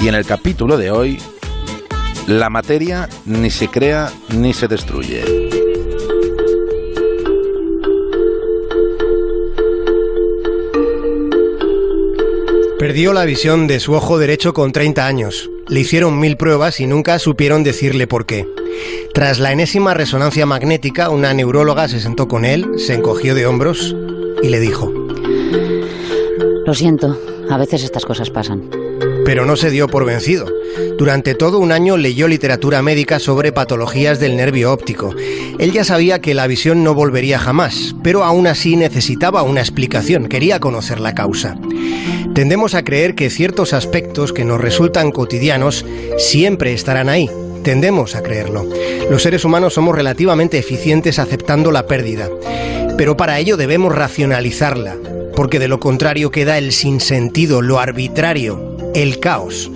y en el capítulo de hoy, la materia ni se crea ni se destruye. Perdió la visión de su ojo derecho con 30 años. Le hicieron mil pruebas y nunca supieron decirle por qué. Tras la enésima resonancia magnética, una neuróloga se sentó con él, se encogió de hombros y le dijo, Lo siento, a veces estas cosas pasan. Pero no se dio por vencido. Durante todo un año leyó literatura médica sobre patologías del nervio óptico. Él ya sabía que la visión no volvería jamás, pero aún así necesitaba una explicación, quería conocer la causa. Tendemos a creer que ciertos aspectos que nos resultan cotidianos siempre estarán ahí, Tendemos a creerlo. Los seres humanos somos relativamente eficientes aceptando la pérdida, pero para ello debemos racionalizarla, porque de lo contrario queda el sinsentido, lo arbitrario, el caos.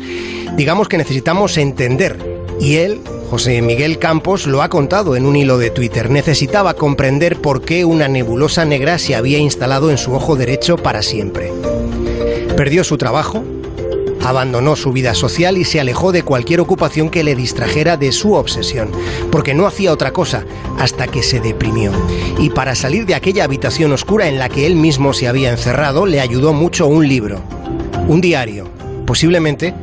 Digamos que necesitamos entender, y él, José Miguel Campos, lo ha contado en un hilo de Twitter. Necesitaba comprender por qué una nebulosa negra se había instalado en su ojo derecho para siempre. Perdió su trabajo, Abandonó su vida social y se alejó de cualquier ocupación que le distrajera de su obsesión, porque no hacía otra cosa hasta que se deprimió. Y para salir de aquella habitación oscura en la que él mismo se había encerrado, le ayudó mucho un libro, un diario, posiblemente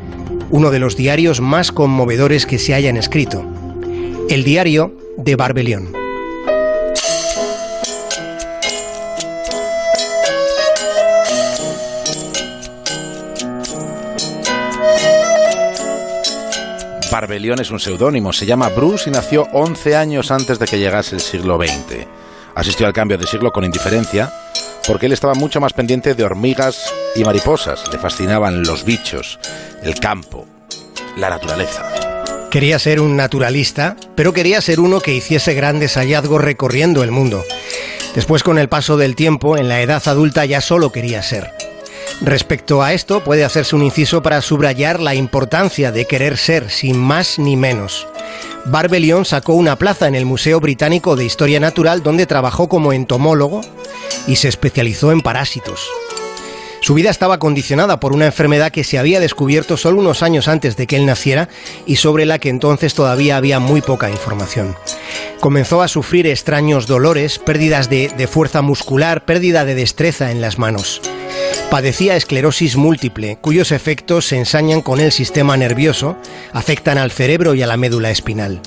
uno de los diarios más conmovedores que se hayan escrito, el diario de Barbelión. Barbelión es un seudónimo, se llama Bruce y nació 11 años antes de que llegase el siglo XX. Asistió al cambio de siglo con indiferencia, porque él estaba mucho más pendiente de hormigas y mariposas. Le fascinaban los bichos, el campo, la naturaleza. Quería ser un naturalista, pero quería ser uno que hiciese grandes hallazgos recorriendo el mundo. Después, con el paso del tiempo, en la edad adulta ya solo quería ser. Respecto a esto, puede hacerse un inciso para subrayar la importancia de querer ser, sin más ni menos. Barbelion sacó una plaza en el Museo Británico de Historia Natural donde trabajó como entomólogo y se especializó en parásitos. Su vida estaba condicionada por una enfermedad que se había descubierto solo unos años antes de que él naciera y sobre la que entonces todavía había muy poca información. Comenzó a sufrir extraños dolores, pérdidas de, de fuerza muscular, pérdida de destreza en las manos. Padecía esclerosis múltiple, cuyos efectos se ensañan con el sistema nervioso, afectan al cerebro y a la médula espinal.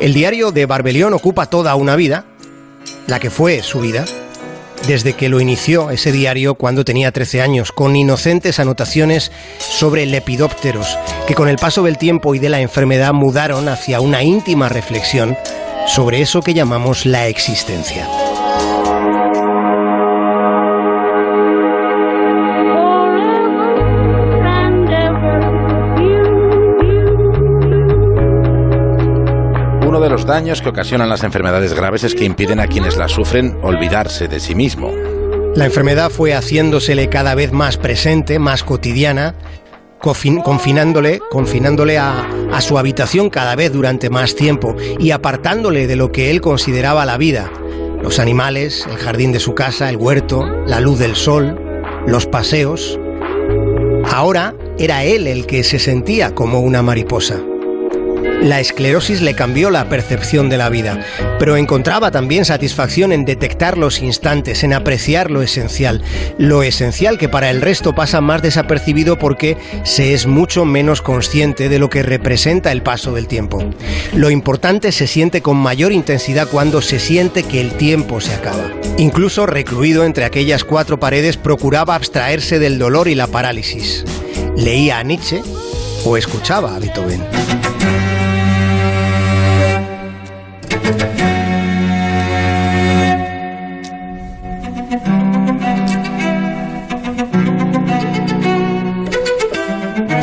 El diario de Barbelión ocupa toda una vida, la que fue su vida, desde que lo inició ese diario cuando tenía 13 años, con inocentes anotaciones sobre lepidópteros, que con el paso del tiempo y de la enfermedad mudaron hacia una íntima reflexión sobre eso que llamamos la existencia. De los daños que ocasionan las enfermedades graves es que impiden a quienes las sufren olvidarse de sí mismo. La enfermedad fue haciéndosele cada vez más presente, más cotidiana, confinándole, confinándole a su habitación cada vez durante más tiempo y apartándole de lo que él consideraba la vida, los animales, el jardín de su casa, el huerto, la luz del sol, los paseos. Ahora era él el que se sentía como una mariposa. La esclerosis le cambió la percepción de la vida, pero encontraba también satisfacción en detectar los instantes, en apreciar lo esencial. Lo esencial que para el resto pasa más desapercibido porque se es mucho menos consciente de lo que representa el paso del tiempo. Lo importante se siente con mayor intensidad cuando se siente que el tiempo se acaba. Incluso recluido entre aquellas cuatro paredes procuraba abstraerse del dolor y la parálisis. Leía a Nietzsche o escuchaba a Beethoven.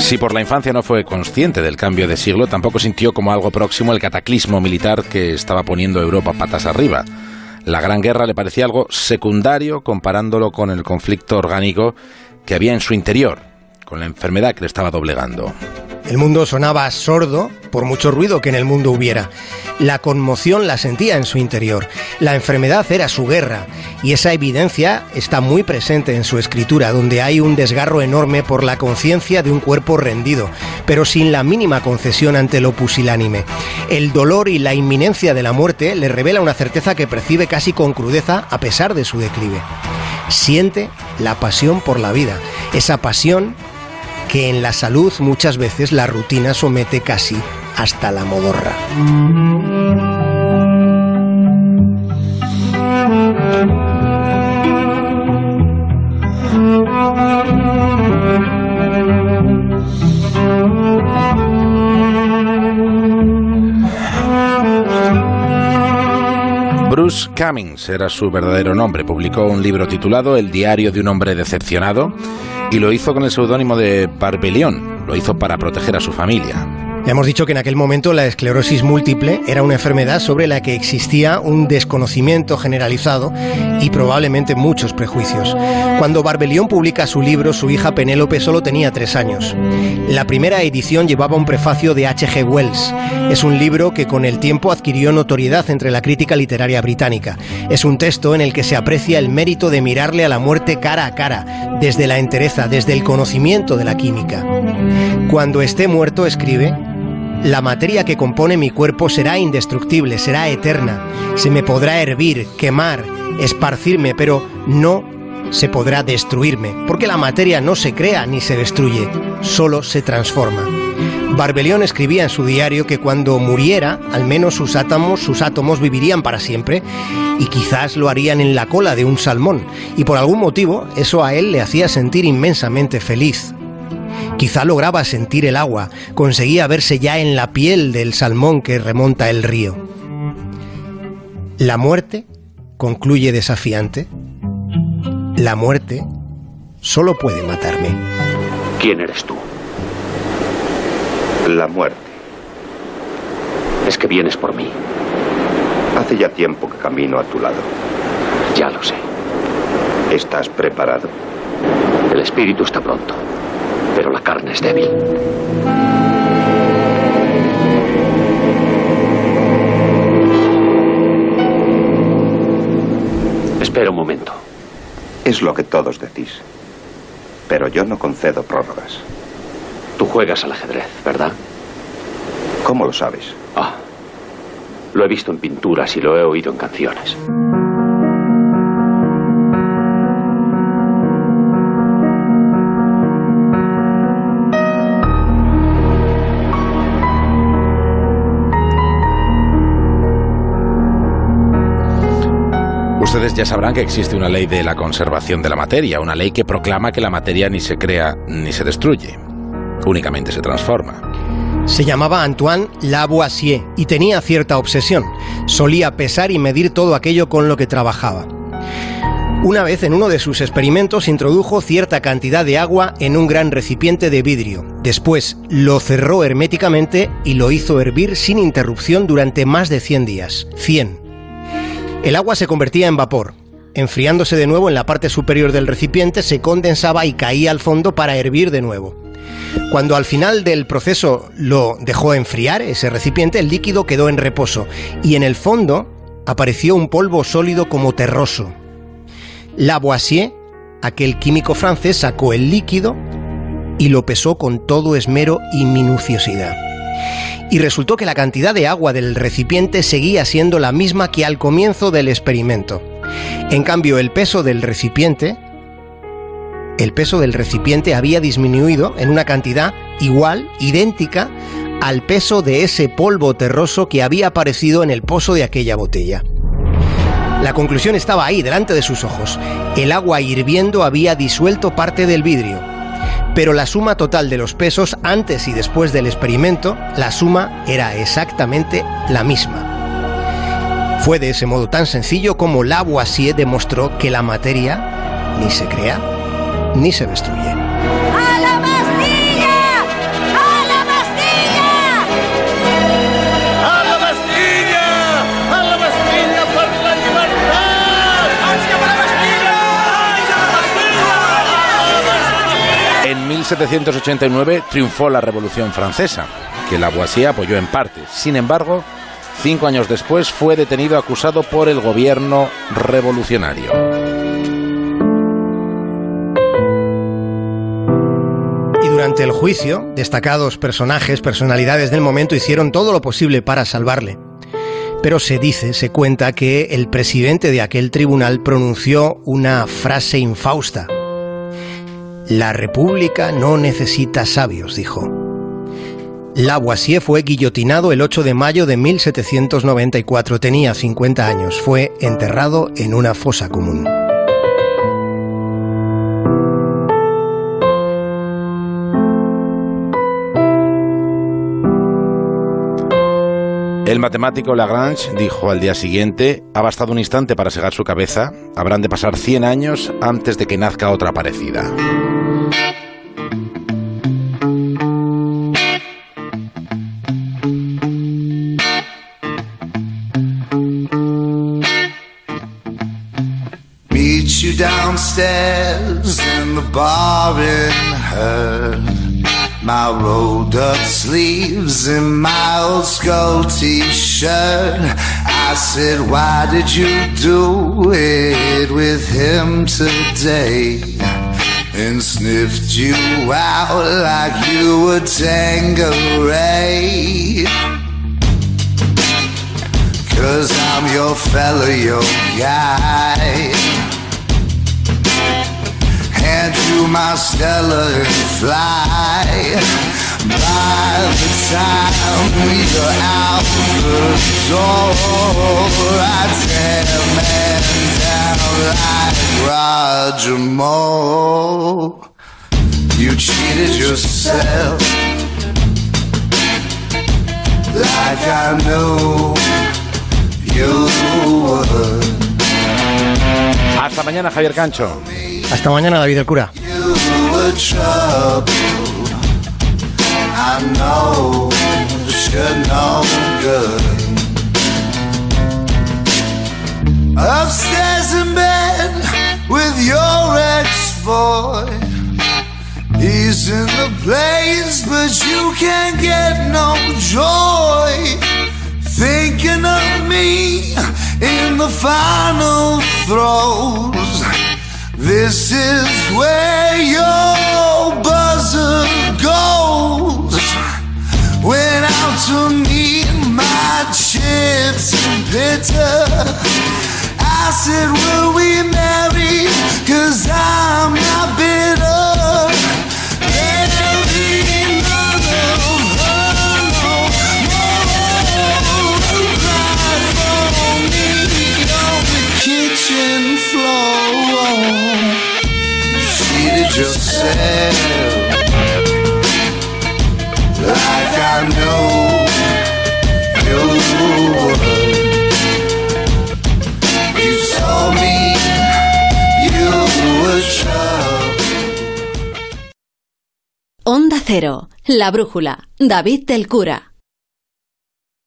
Si por la infancia no fue consciente del cambio de siglo, tampoco sintió como algo próximo el cataclismo militar que estaba poniendo Europa patas arriba. La Gran Guerra le parecía algo secundario comparándolo con el conflicto orgánico que había en su interior, con la enfermedad que le estaba doblegando. El mundo sonaba sordo por mucho ruido que en el mundo hubiera. La conmoción la sentía en su interior. La enfermedad era su guerra y esa evidencia está muy presente en su escritura, donde hay un desgarro enorme por la conciencia de un cuerpo rendido, pero sin la mínima concesión ante lo pusilánime. El dolor y la inminencia de la muerte le revela una certeza que percibe casi con crudeza a pesar de su declive. Siente la pasión por la vida, esa pasión que en la salud muchas veces la rutina somete casi hasta la modorra. Bruce Cummings era su verdadero nombre. Publicó un libro titulado El diario de un hombre decepcionado y lo hizo con el seudónimo de Barbelión. Lo hizo para proteger a su familia. Le hemos dicho que en aquel momento la esclerosis múltiple era una enfermedad sobre la que existía un desconocimiento generalizado y probablemente muchos prejuicios. Cuando Barbelión publica su libro, su hija Penélope solo tenía tres años. La primera edición llevaba un prefacio de H.G. Wells. Es un libro que con el tiempo adquirió notoriedad entre la crítica literaria británica. Es un texto en el que se aprecia el mérito de mirarle a la muerte cara a cara, desde la entereza, desde el conocimiento de la química. Cuando esté muerto, escribe, la materia que compone mi cuerpo será indestructible, será eterna. Se me podrá hervir, quemar, esparcirme, pero no se podrá destruirme, porque la materia no se crea ni se destruye, solo se transforma. Barbelión escribía en su diario que cuando muriera, al menos sus átomos, sus átomos vivirían para siempre y quizás lo harían en la cola de un salmón, y por algún motivo eso a él le hacía sentir inmensamente feliz. Quizá lograba sentir el agua, conseguía verse ya en la piel del salmón que remonta el río. La muerte, concluye desafiante, la muerte solo puede matarme. ¿Quién eres tú? La muerte. Es que vienes por mí. Hace ya tiempo que camino a tu lado. Ya lo sé. ¿Estás preparado? El espíritu está pronto pero la carne es débil. Espera un momento. Es lo que todos decís. Pero yo no concedo prórrogas. Tú juegas al ajedrez, ¿verdad? ¿Cómo lo sabes? Ah, lo he visto en pinturas y lo he oído en canciones. Ustedes ya sabrán que existe una ley de la conservación de la materia, una ley que proclama que la materia ni se crea ni se destruye, únicamente se transforma. Se llamaba Antoine Lavoisier y tenía cierta obsesión. Solía pesar y medir todo aquello con lo que trabajaba. Una vez en uno de sus experimentos introdujo cierta cantidad de agua en un gran recipiente de vidrio. Después lo cerró herméticamente y lo hizo hervir sin interrupción durante más de 100 días. 100. El agua se convertía en vapor. Enfriándose de nuevo en la parte superior del recipiente, se condensaba y caía al fondo para hervir de nuevo. Cuando al final del proceso lo dejó enfriar, ese recipiente, el líquido quedó en reposo y en el fondo apareció un polvo sólido como terroso. Lavoisier, aquel químico francés, sacó el líquido y lo pesó con todo esmero y minuciosidad y resultó que la cantidad de agua del recipiente seguía siendo la misma que al comienzo del experimento. En cambio, el peso del recipiente el peso del recipiente había disminuido en una cantidad igual, idéntica, al peso de ese polvo terroso que había aparecido en el pozo de aquella botella. La conclusión estaba ahí, delante de sus ojos. El agua hirviendo había disuelto parte del vidrio pero la suma total de los pesos antes y después del experimento, la suma era exactamente la misma. Fue de ese modo tan sencillo como Lavoisier demostró que la materia ni se crea ni se destruye. 1789 triunfó la Revolución Francesa, que Lavoisier apoyó en parte. Sin embargo, cinco años después fue detenido acusado por el gobierno revolucionario. Y durante el juicio, destacados personajes, personalidades del momento hicieron todo lo posible para salvarle. Pero se dice, se cuenta que el presidente de aquel tribunal pronunció una frase infausta. La República no necesita sabios, dijo. Lavoisier fue guillotinado el 8 de mayo de 1794. Tenía 50 años. Fue enterrado en una fosa común. El matemático Lagrange dijo al día siguiente, ha bastado un instante para segar su cabeza, habrán de pasar 100 años antes de que nazca otra parecida. Downstairs in the bar in her. My rolled up sleeves and my old skull t-shirt. I said, why did you do it with him today? And sniffed you out like you were Tangeray. Cause I'm your fella, your guy hand you my Stella and fly. By the time go out the door, I tear man down like Roger Moore. You cheated yourself like I knew you would. Hasta mañana, Javier Cancho. Hasta mañana, David el cura. Upstairs in bed with your ex-boy He's in the place but you can't get no joy Thinking of me in the final throes This is where your buzzer goes Went out to meet my chips and bitter I said, will we marry? Cause I'm not bitter. There'll be yourself. Onda Cero, La Brújula, David del Cura.